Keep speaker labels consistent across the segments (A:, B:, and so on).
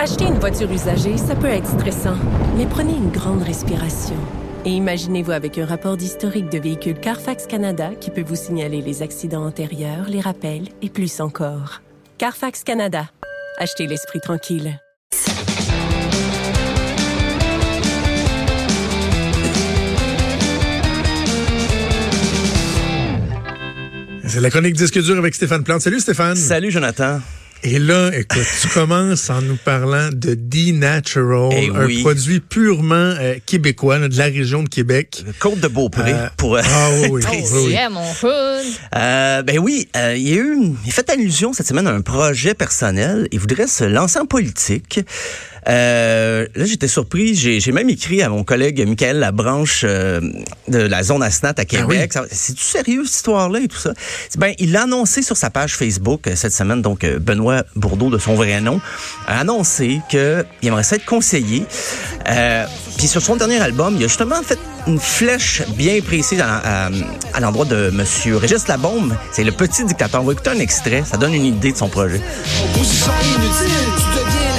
A: Acheter une voiture usagée, ça peut être stressant, mais prenez une grande respiration. Et imaginez-vous avec un rapport d'historique de véhicule Carfax Canada qui peut vous signaler les accidents antérieurs, les rappels et plus encore. Carfax Canada. Achetez l'esprit tranquille.
B: C'est la chronique disque dur avec Stéphane Plante. Salut Stéphane.
C: Salut Jonathan.
B: Et là, écoute, tu commences en nous parlant de D-Natural,
C: Eh
B: un
C: oui.
B: produit purement euh, québécois, de la région de Québec.
C: Côte de Beaupré
B: Euh,
C: pour. euh,
B: Ah oui, oui, oui.
C: Euh, ben oui, euh, il y a eu, une- il a fait allusion cette semaine à un projet personnel. Il voudrait se lancer en politique. Euh, là, j'étais surpris. J'ai j'ai même écrit à mon collègue Michael Labranche euh, de la zone Asnat à Québec. Ça- C'est-tu sérieux, cette histoire-là et tout ça? Ben, il l'a annoncé sur sa page Facebook euh, cette semaine. Donc, euh, Benoît Bourdeau, de son vrai nom, a annoncé qu'il aimerait ça être conseiller. Euh, Puis sur son dernier album, il a justement fait une flèche bien précise à, à- à l'endroit de Monsieur Régis Labombe. C'est le petit dictateur. On va écouter un extrait. Ça donne une idée de son projet.
D: Opposition inutile, tu deviens la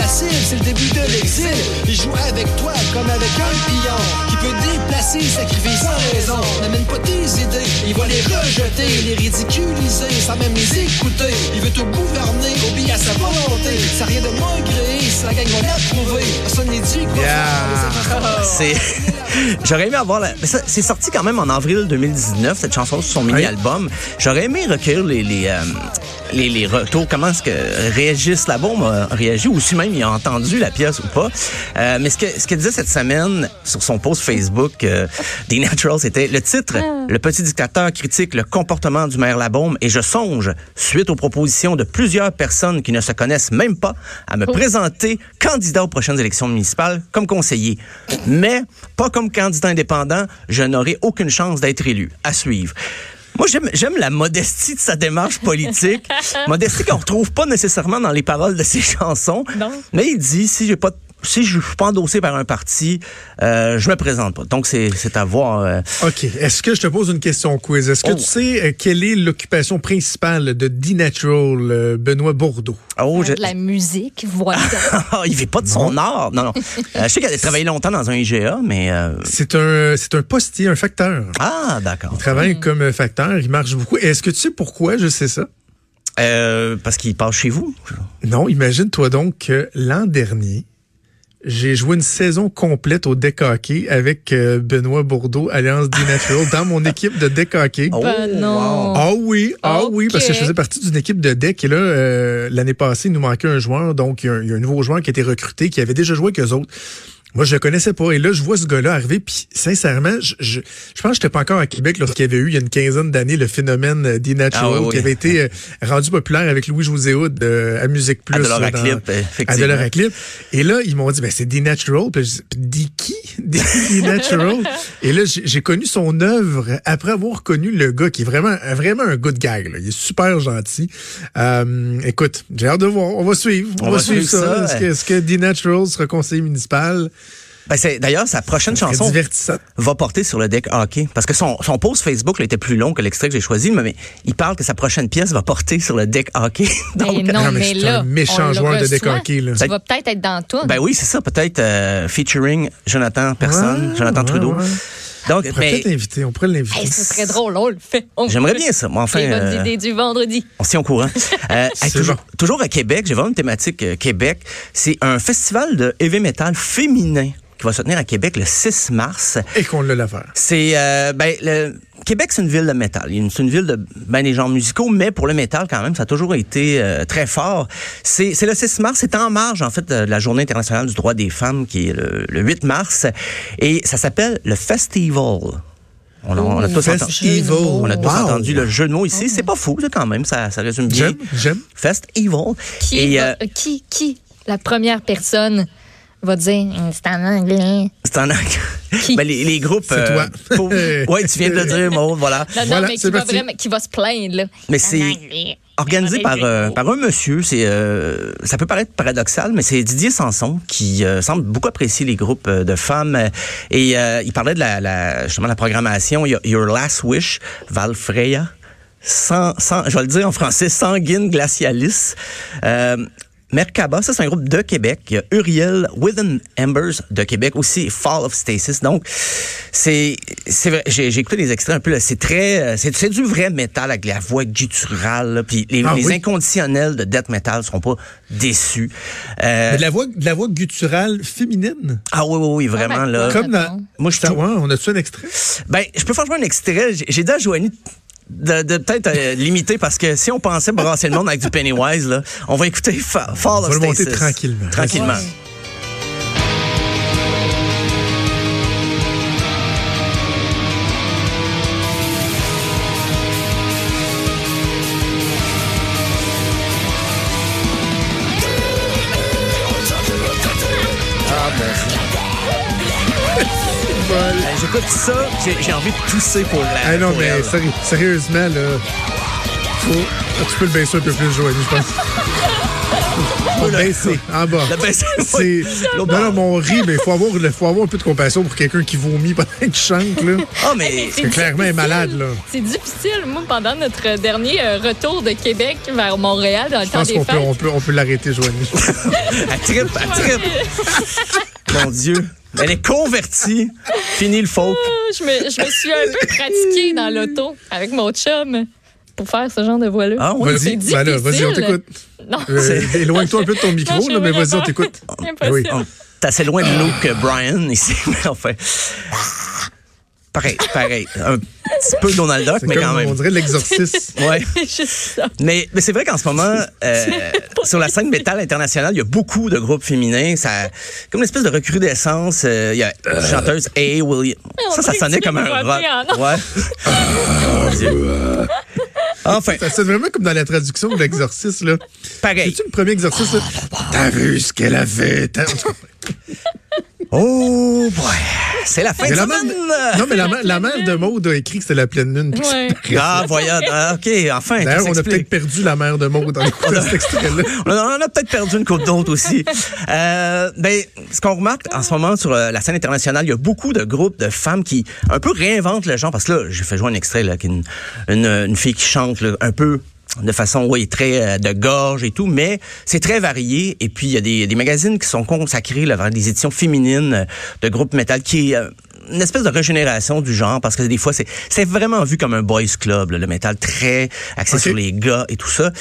D: c'est le début de l'exil. Il joue avec toi comme avec un pion qui peut déplacer, sacrifier sans raison. N'amène pas tes idées, il va les rejeter, les ridiculiser, sans même les écouter. Il veut te gouverner, obéir à sa volonté. Ça rien de moins créé, si la gang va l'approuver. Personne n'est dit quoi
B: Yeah.
C: C'est. J'aurais aimé avoir la. mais ça, C'est sorti quand même en avril 2019, cette chanson sur son mini-album. J'aurais aimé recueillir les, les, euh, les, les retours. Comment est-ce que Régis Labombe a réagi, ou si même il a entendu la pièce ou pas. Euh, mais ce que ce disait cette semaine sur son post Facebook euh, des Naturals, c'était le titre Le petit dictateur critique le comportement du maire Labombe et je songe, suite aux propositions de plusieurs personnes qui ne se connaissent même pas, à me présenter candidat aux prochaines élections municipales comme conseiller. Mais pas comme candidat indépendant, je n'aurai aucune chance d'être élu. À suivre. Moi, j'aime, la modestie de sa démarche politique. modestie qu'on retrouve pas nécessairement dans les paroles de ses chansons.
E: Non.
C: Mais il dit, si j'ai pas, si je suis pas endossé par un parti, euh, je me présente pas. Donc, c'est, à voir. euh,
B: OK. Est-ce que je te pose une question quiz? Est-ce que
C: Oh.
B: tu sais euh, quelle est l'occupation principale de D-Natural, euh, Benoît Bourdeau?
C: oh, je-
E: De la musique, voilà.
C: Il fait pas de son art. Non, non. Euh, je sais qu'elle a travaillé longtemps dans un IGA, mais... euh,
B: C'est un, c'est un postier, un facteur.
C: Ah, d'accord.
B: Il travaille comme euh, facteur, il marche beaucoup. Est-ce que tu sais pourquoi je sais ça?
C: Euh, parce qu'il passe chez vous?
B: Non, imagine-toi donc que l'an dernier, j'ai joué une saison complète au deck hockey avec euh, Benoît Bourdeau, Alliance D-Natural, dans mon équipe de deck hockey.
C: Oh,
E: Ben non.
B: Ah oui, ah oui, parce que je faisais partie d'une équipe de deck et là, euh, l'année passée, il nous manquait un joueur, donc il y, a un, il y a un nouveau joueur qui a été recruté, qui avait déjà joué avec eux autres. Moi, je le connaissais pas. Et là, je vois ce gars-là arriver, puis sincèrement, je, je, je pense que j'étais pas encore à Québec lorsqu'il y avait eu, il y a une quinzaine d'années, le phénomène euh, des Natural,
C: Ah oui, oui.
B: qui avait été euh, rendu populaire avec Louis-José Hood euh, à Musique Plus.
C: À
B: là, dans-
C: Clip,
B: à
C: effectivement.
B: Delors Clip. Et là, ils m'ont dit, ben, c'est des Natural. Puis je dis, qui? Natural. Et là, j'ai connu son œuvre après avoir connu le gars qui est vraiment, vraiment un good guy. Là. Il est super gentil. Euh, écoute, j'ai hâte de voir. On va suivre. On, va, suivre, ça. Est-ce que, est-ce que D Natural sera conseiller municipal?
C: Ben, c'est, d'ailleurs, sa prochaine chanson va porter sur le deck hockey. Parce que son, son post Facebook là, était plus long que l'extrait que j'ai choisi, mais il parle que sa prochaine pièce va porter sur le deck hockey.
E: Mais
C: Donc,
E: non,
B: non, mais
E: mais là,
B: un méchant joueur de deck hockey, là.
E: Tu vas peut-être être dans tout.
C: ben oui, c'est ça, peut-être euh, featuring Jonathan Personne,
B: Ouais,
C: Jonathan
B: ouais,
C: Trudeau.
B: ouais.
C: Donc,
B: On pourrait
C: mais
B: peut-être l'inviter. On pourrait l'inviter.
E: Hey, ce serait drôle, on le fait.
C: J'aimerais bien ça. Moi, enfin,
E: Les bonnes
C: euh,
E: idées du vendredi.
C: On s'y est au courant. Euh,
B: bon.
C: toujours à Québec, j'ai vraiment une thématique euh, Québec. C'est un festival de heavy metal féminin qui va se tenir à Québec le 6 mars.
B: Et qu'on l'a l'affaire.
C: C'est euh, ben le Québec, c'est une ville de métal. C'est une ville de ben des genres musicaux, mais pour le métal quand même, ça a toujours été euh, très fort. C'est c'est le 6 mars, c'est en marge en fait de la Journée internationale du droit des femmes qui est le, le 8 mars, et ça s'appelle le Festival. On a, on a tous entendu,
B: Festival.
C: on a tous
B: Wow.
C: entendu le jeu de mots ici. C'est pas fou là, quand même, ça, ça résume bien.
B: J'aime, j'aime.
C: Festival.
E: Qui,
C: Et euh,
E: euh, qui, qui, la première personne va dire c'est en anglais.
C: c'est en
E: Qui?
C: ben, les, les groupes.
B: C'est toi.
C: pour- ouais, tu viens de le dire, Maud, voilà.
E: Non, non,
B: Voilà,
E: mais
B: c'est
E: qui va,
B: parti.
E: vraiment, qui va se plaindre, là.
C: Mais c'est
E: anglais.
C: organisé par, euh, par un monsieur. C'est, euh, ça peut paraître paradoxal, mais c'est Didier Sanson qui euh, semble beaucoup apprécier les groupes euh, de femmes. Euh, Et euh, il parlait de la, la, justement la programmation. Your Last Wish, Val Freya. Sans, sans, je vais le dire en français, sanguine glacialis. Merkaba, ça c'est un groupe de Québec. Il y a Uriel Within Embers de Québec, aussi Fall of Stasis. Donc, c'est, c'est vrai, j'ai, j'ai écouté les extraits un peu, là. c'est très, euh, c'est, c'est du vrai métal avec la voix gutturale, là. puis les,
B: Ah
C: les
B: oui?
C: inconditionnels de death metal seront pas déçus. Euh,
B: Mais de la voix, de la voix gutturale féminine?
C: ah oui, oui, oui, vraiment,
E: ben,
C: là.
B: Comme dans.
E: Attends.
C: Moi, je trouve-
B: ouais, on a-tu un extrait?
C: Ben, je peux faire jouer un extrait. J'ai j'ai dit à Joanie de, de peut-être euh, limiter parce que si on pensait brasser le monde avec du Pennywise, là, on va écouter Fa- Fall
B: On
C: of
B: va le monter tranquillement.
C: Tranquillement. Euh, J'écoute ça, j'ai envie de tousser pour la.
B: Ah non,
C: pour
B: mais
C: elle.
B: sérieusement, là. Faut... Tu peux le baisser un peu plus, Joanie, je pense. Faut le baisser, en bas.
C: Le baisser,
B: C'est... Non, non, mais on rit, mais il faut avoir, faut avoir un peu de compassion pour quelqu'un qui vomit pendant qu'il chante, là.
C: Ah, mais.
E: C'est
B: Que clairement, est malade, là.
E: C'est difficile. Moi, pendant notre dernier euh, retour de Québec vers Montréal dans le
B: Je
E: temps
B: pense
E: des
B: qu'on peut,
E: fêtes,
B: on peut, on peut l'arrêter, Joanie.
C: Elle trippe, elle trippe. Mon Dieu. Elle est convertie. Fini le folk.
E: je me, je me suis un peu pratiquée dans l'auto avec mon chum pour faire ce genre de voix-là.
C: Ah, oui.
B: Vas-y, ben vas-y, on t'écoute. Euh, Éloigne-toi un peu de ton micro,
E: Non,
B: là, mais vas-y, on t'écoute.
E: Impossible.
B: Oui.
C: On- T'es assez loin de nous que Brian ici, mais enfin. Pareil, pareil. Un petit peu Donald Duck,
B: C'est
C: mais
B: comme,
C: quand
B: on
C: même.
B: dirait l'exorcisme.
C: Ouais.
E: C'est juste ça.
C: Mais, mais c'est vrai qu'en ce moment, euh, sur la scène métal internationale, il y a beaucoup de groupes féminins. Ça, comme une espèce de recrudescence. euh, Il y a une chanteuse A. Williams.
E: on
C: Ça, ça sonnait comme un rock. Ouais. Mon Dieu. Enfin,
B: Ça sonne vraiment comme dans la traduction de l'exorcisme, là.
C: pareil.
B: C'est-tu le premier exorcisme, là? T'as vu ce qu'elle a fait? T'as-
C: Oh, boy. C'est la fin de
B: la
C: semaine.
B: mère- non, mais la, mère- la mère de Maud a écrit que c'était la pleine lune.
E: Ouais.
C: Ah, voyons. Ah, OK, enfin.
B: D'ailleurs, on a peut-être perdu la mère de Maud dans l'écoute cet extrait-là.
C: On a, on a peut-être perdu une coupe d'autres aussi. Euh, ben, ce qu'on remarque en ce moment sur euh, la scène internationale, il y a beaucoup de groupes de femmes qui un peu réinventent le genre. Parce que là, j'ai fait jouer un extrait là, qui est une, une, une fille qui chante là, un peu de façon oui très euh, de gorge et tout mais c'est très varié. Et puis il y a des, des magazines qui sont consacrés là, vers des éditions féminines euh, de groupes métal qui est euh, une espèce de régénération du genre parce que des fois c'est c'est vraiment vu comme un boys club là, le métal très axé sur les gars et tout ça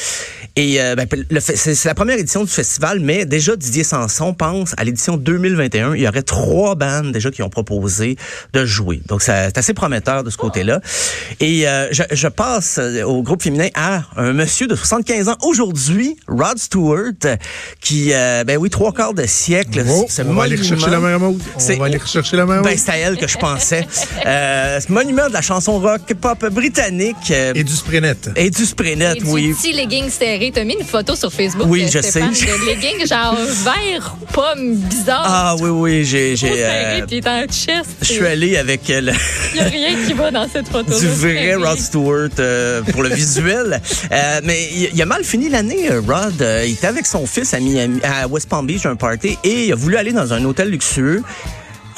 C: et euh, ben, c'est c'est la première édition du festival mais déjà Didier Sanson pense à l'édition 2021 il y aurait trois bandes déjà qui ont proposé de jouer donc c'est assez prometteur de ce côté-là et euh, je, je passe euh, au groupe féminin à un monsieur de 75 ans aujourd'hui Rod Stewart qui euh, ben oui trois quarts de siècle
B: Oh,
C: ce
B: on va aller
C: monument-
B: rechercher la mère Maud. On
C: C'est-
B: va aller rechercher la mère
C: ben, c'est à elle que je pensais. Euh, ce monument de la chanson rock pop britannique euh,
B: Et du Sprenet.
C: et du Spraynet,
E: Et du
C: oui.
E: petit legging serré. T'as mis une photo sur Facebook.
C: Oui, je
E: Stéphane,
C: sais.
E: De legging genre vert pomme bizarre.
C: Ah oui, oui, j'ai... j'ai euh, je suis allé avec euh, le-
E: Il n'y a rien qui va dans cette photo.
C: du vrai Rod Stewart euh, pour le visuel. Euh, mais il, il a mal fini l'année, euh, Rod. Il était avec son fils à, Miami, à West Palm Beach, un party, et il a voulu aller dans un hôtel luxueux.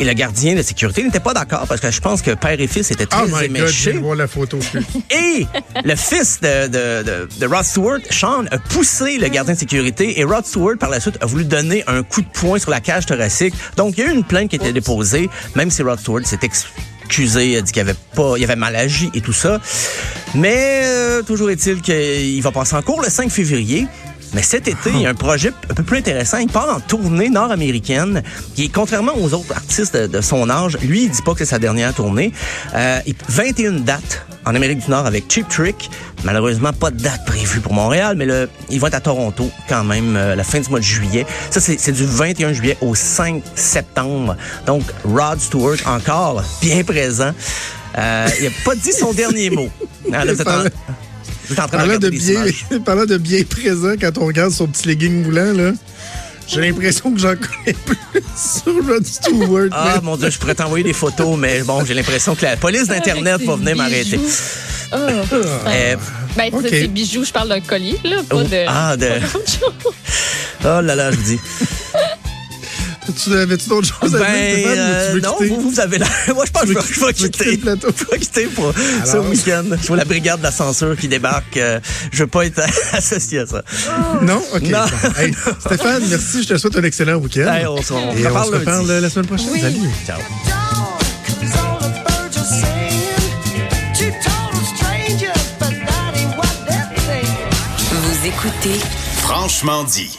C: Et le gardien de sécurité n'était pas d'accord parce que je pense que père et fils étaient très
B: Oh my God, je
C: éméchés.
B: de voir la photo.
C: Et le fils de, de, de, de Rod Stewart, Sean, a poussé le gardien de sécurité et Rod Stewart, par la suite, a voulu donner un coup de poing sur la cage thoracique. Donc, il y a eu une plainte qui a été déposée, même si Rod Stewart s'est excusé, a dit qu'il avait pas, il avait mal agi et tout ça. Mais euh, toujours est-il qu'il va passer en cours le 5 février. Mais cet été, il y a un projet un peu plus intéressant. Il part en tournée nord-américaine, qui est contrairement aux autres artistes de, de son âge. Lui, il dit pas que c'est sa dernière tournée. Euh, il- 21 dates en Amérique du Nord avec Cheap Trick. Malheureusement, pas de date prévue pour Montréal, mais le, il va être à Toronto quand même euh, la fin du mois de juillet. Ça, c'est du 21 juillet au 5 septembre. Donc, Rod Stewart, encore bien présent. Euh, il n'a pas dit son dernier mot. Ah, en- train de
B: Parlant de, bien, parlant de bien présent, quand on regarde son petit legging moulant, là, j'ai l'impression que j'en connais plus sur Rod Stewart.
C: Ah,
B: mais-
C: mon Dieu, je pourrais t'envoyer des photos, mais bon, j'ai l'impression que la police d'Internet
E: Avec
C: va venir m'arrêter.
E: Ah.
C: Euh,
E: Ben,
B: Ok.
E: c'est des bijoux, je parle d'un collier, là, pas
C: Oh,
E: de.
C: ah, de- oh là là, je vous dis.
B: Tu avais-tu d'autres choses à dire,
C: Ben, euh,
B: tu veux
C: non,
B: quitter?
C: vous, vous avez la... Moi, je pense que je vais-
B: quitter
C: quitter.
B: le plateau?
C: Je vais quitter pour ce week-end. Je vois la brigade de la censure qui débarque. euh, je veux pas être associé à ça.
B: Non? OK.
C: Non.
B: bon. Hey, Stéphane, merci. Je te souhaite un excellent week-end.
C: Hey, on se- on
B: Et on
C: reparle
B: se
C: lundi.
B: reparle la semaine prochaine.
E: Oui.
B: Salut.
C: Ciao.
F: Vous écoutez
G: Franchement dit.